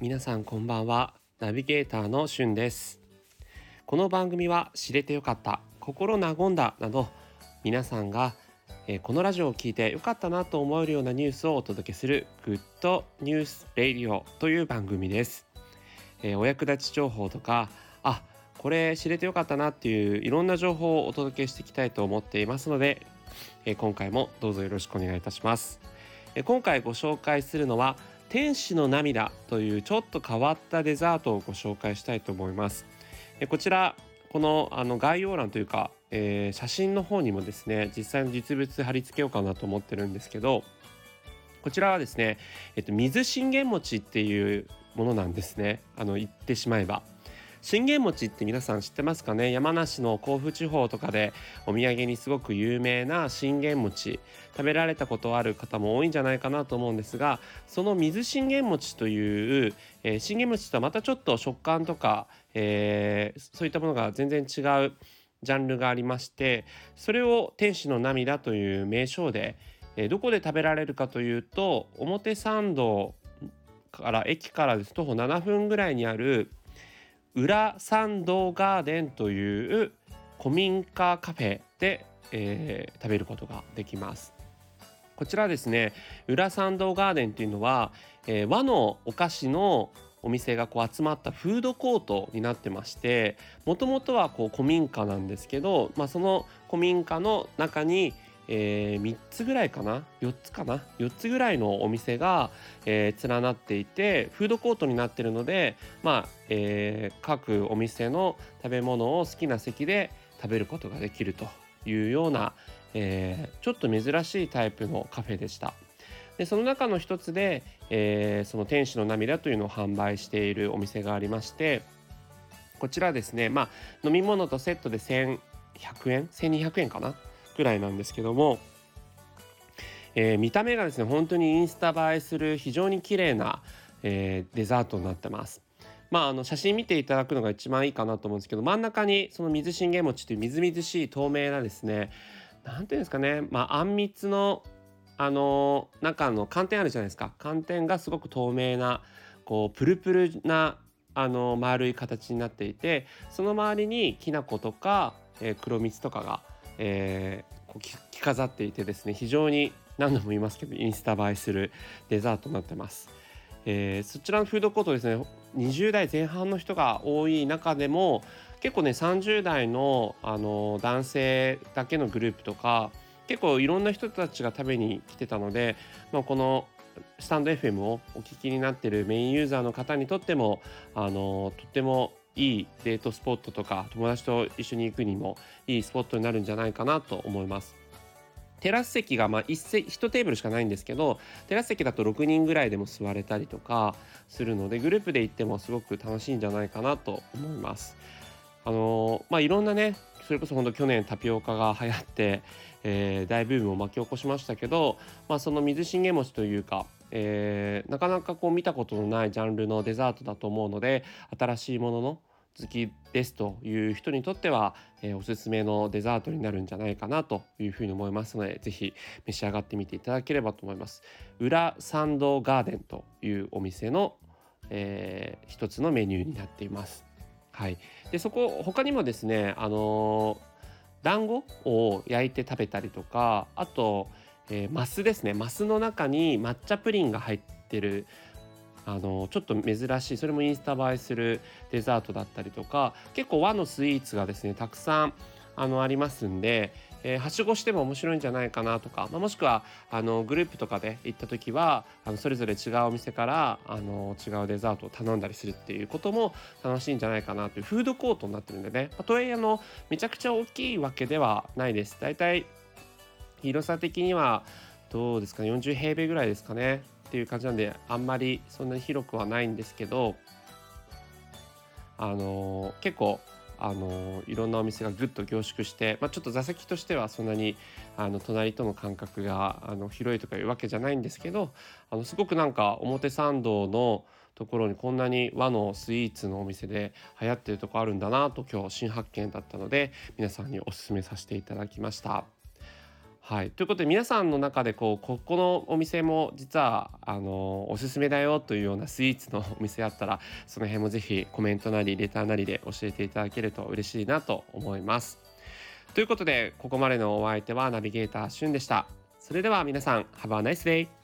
皆さんこんばんは。ナビゲーターのしゅんです。この番組は知れてよかった心和んだなど皆さんが、このラジオを聞いてよかったなと思えるようなニュースをお届けする Good News Radio という番組です、お役立ち情報とかあこれ知れてよかったなっていういろんな情報をお届けしていきたいと思っていますので、今回もどうぞよろしくお願いいたします。今回ご紹介するのは天使の涙というちょっと変わったデザートをご紹介したいと思います。えこちらこのあの概要欄というか、えー写真の方にもですね実際の実物貼り付けようかなと思ってるんですけどこちらはですね、えっと、水信玄餅っていうものなんですね。あの言ってしまえば。信玄餅って皆さん知ってますかね？山梨の甲府地方とかでお土産にすごく有名な信玄餅食べられたことある方も多いんじゃないかなと思うんですがその水信玄餅という、えー信玄餅とはまたちょっと食感とか、えーそういったものが全然違うジャンルがありましてそれを天使の涙という名称で、えーどこで食べられるかというと表参道から駅からです。徒歩7分ぐらいにある裏参道ガーデンという古民家カフェで、えー食べることができます。こちらですね裏参道ガーデンっていうのは、えー和のお菓子のお店がこう集まったフードコートになってましてもともとはこう古民家なんですけど、まあ、その古民家の中に、えー3つぐらいかな？4つかな？4つぐらいのお店が、えー連なっていてフードコートになってるので、まあえー各お店の食べ物を好きな席で食べることができるというような、えーちょっと珍しいタイプのカフェでした。でその中の一つで、えーその天使の涙というのを販売しているお店がありましてこちらですねまあ飲み物とセットで1100円？1200円かな？ぐらいなんですけども、えー見た目がですね本当にインスタ映えする非常に綺麗な、えーデザートになってます。まあ、あの写真見ていただくのが一番いいかなと思うんですけど真ん中にその水信玄餅というみずみずしい透明なですねなんていうんですかね、まあ、あんみつのあの中の寒天あるじゃないですか寒天がすごく透明なこうプルプルなあの丸い形になっていてその周りにきな粉とか、えー黒蜜とかが、えーこう着飾っていてですね非常に何度も言いますけどインスタ映えするデザートになってます。えーそちらのフードコートですね20代前半の人が多い中でも結構ね30代のあの男性だけのグループとか結構いろんな人たちが食べに来てたので、まあ、このスタンド FM をお聞きになってるメインユーザーの方にとってもあのとってもいいデートスポットとか友達と一緒に行くにもいいスポットになるんじゃないかなと思います。テラス席がまあ 1, 1テーブルしかないんですけどテラス席だと6人ぐらいでも座れたりとかするのでグループで行ってもすごく楽しいんじゃないかなと思います。あのまあいろんなねそれこそ本当去年タピオカが流行って、えー大ブームを巻き起こしましたけど、まあ、その水信玄餅というか、えーなかなかこう見たことのないジャンルのデザートだと思うので新しいものの好きですという人にとっては、えーおすすめのデザートになるんじゃないかなというふうに思いますのでぜひ召し上がってみていただければと思います。裏参道ガーデンというお店の、えー一つのメニューになっています。はい、でそこ他にもですねあのー団子を焼いて食べたりとかあと、えーマスですねマスの中に抹茶プリンが入ってるあのちょっと珍しいそれもインスタ映えするデザートだったりとか結構和のスイーツがですねたくさんあのありますんで、えーはしごしても面白いんじゃないかなとか、まあ、もしくはあのグループとかで行った時はあのそれぞれ違うお店からあの違うデザートを頼んだりするっていうことも楽しいんじゃないかなというフードコートになってるんでね、まあとはいえあのめちゃくちゃ大きいわけではないです。だいたい広さ的にはどうですかね40平米ぐらいですかねっていう感じなんであんまりそんなに広くはないんですけどあの結構あのいろんなお店がぐっと凝縮して、まあ、ちょっと座席としてはそんなにあの隣との間隔があの広いとかいうわけじゃないんですけどあのすごくなんか表参道のところにこんなに和のスイーツのお店で流行ってるとこあるんだなと今日新発見だったので皆さんにお勧めさせていただきました。はい、ということで皆さんの中でこうここのお店も実はあのおすすめだよというようなスイーツのお店あったらその辺も是非コメントなりレターなりで教えていただけると嬉しいなと思います。ということでここまでのお相手はナビゲーターしゅんでした。それでは皆さん Have a nice day!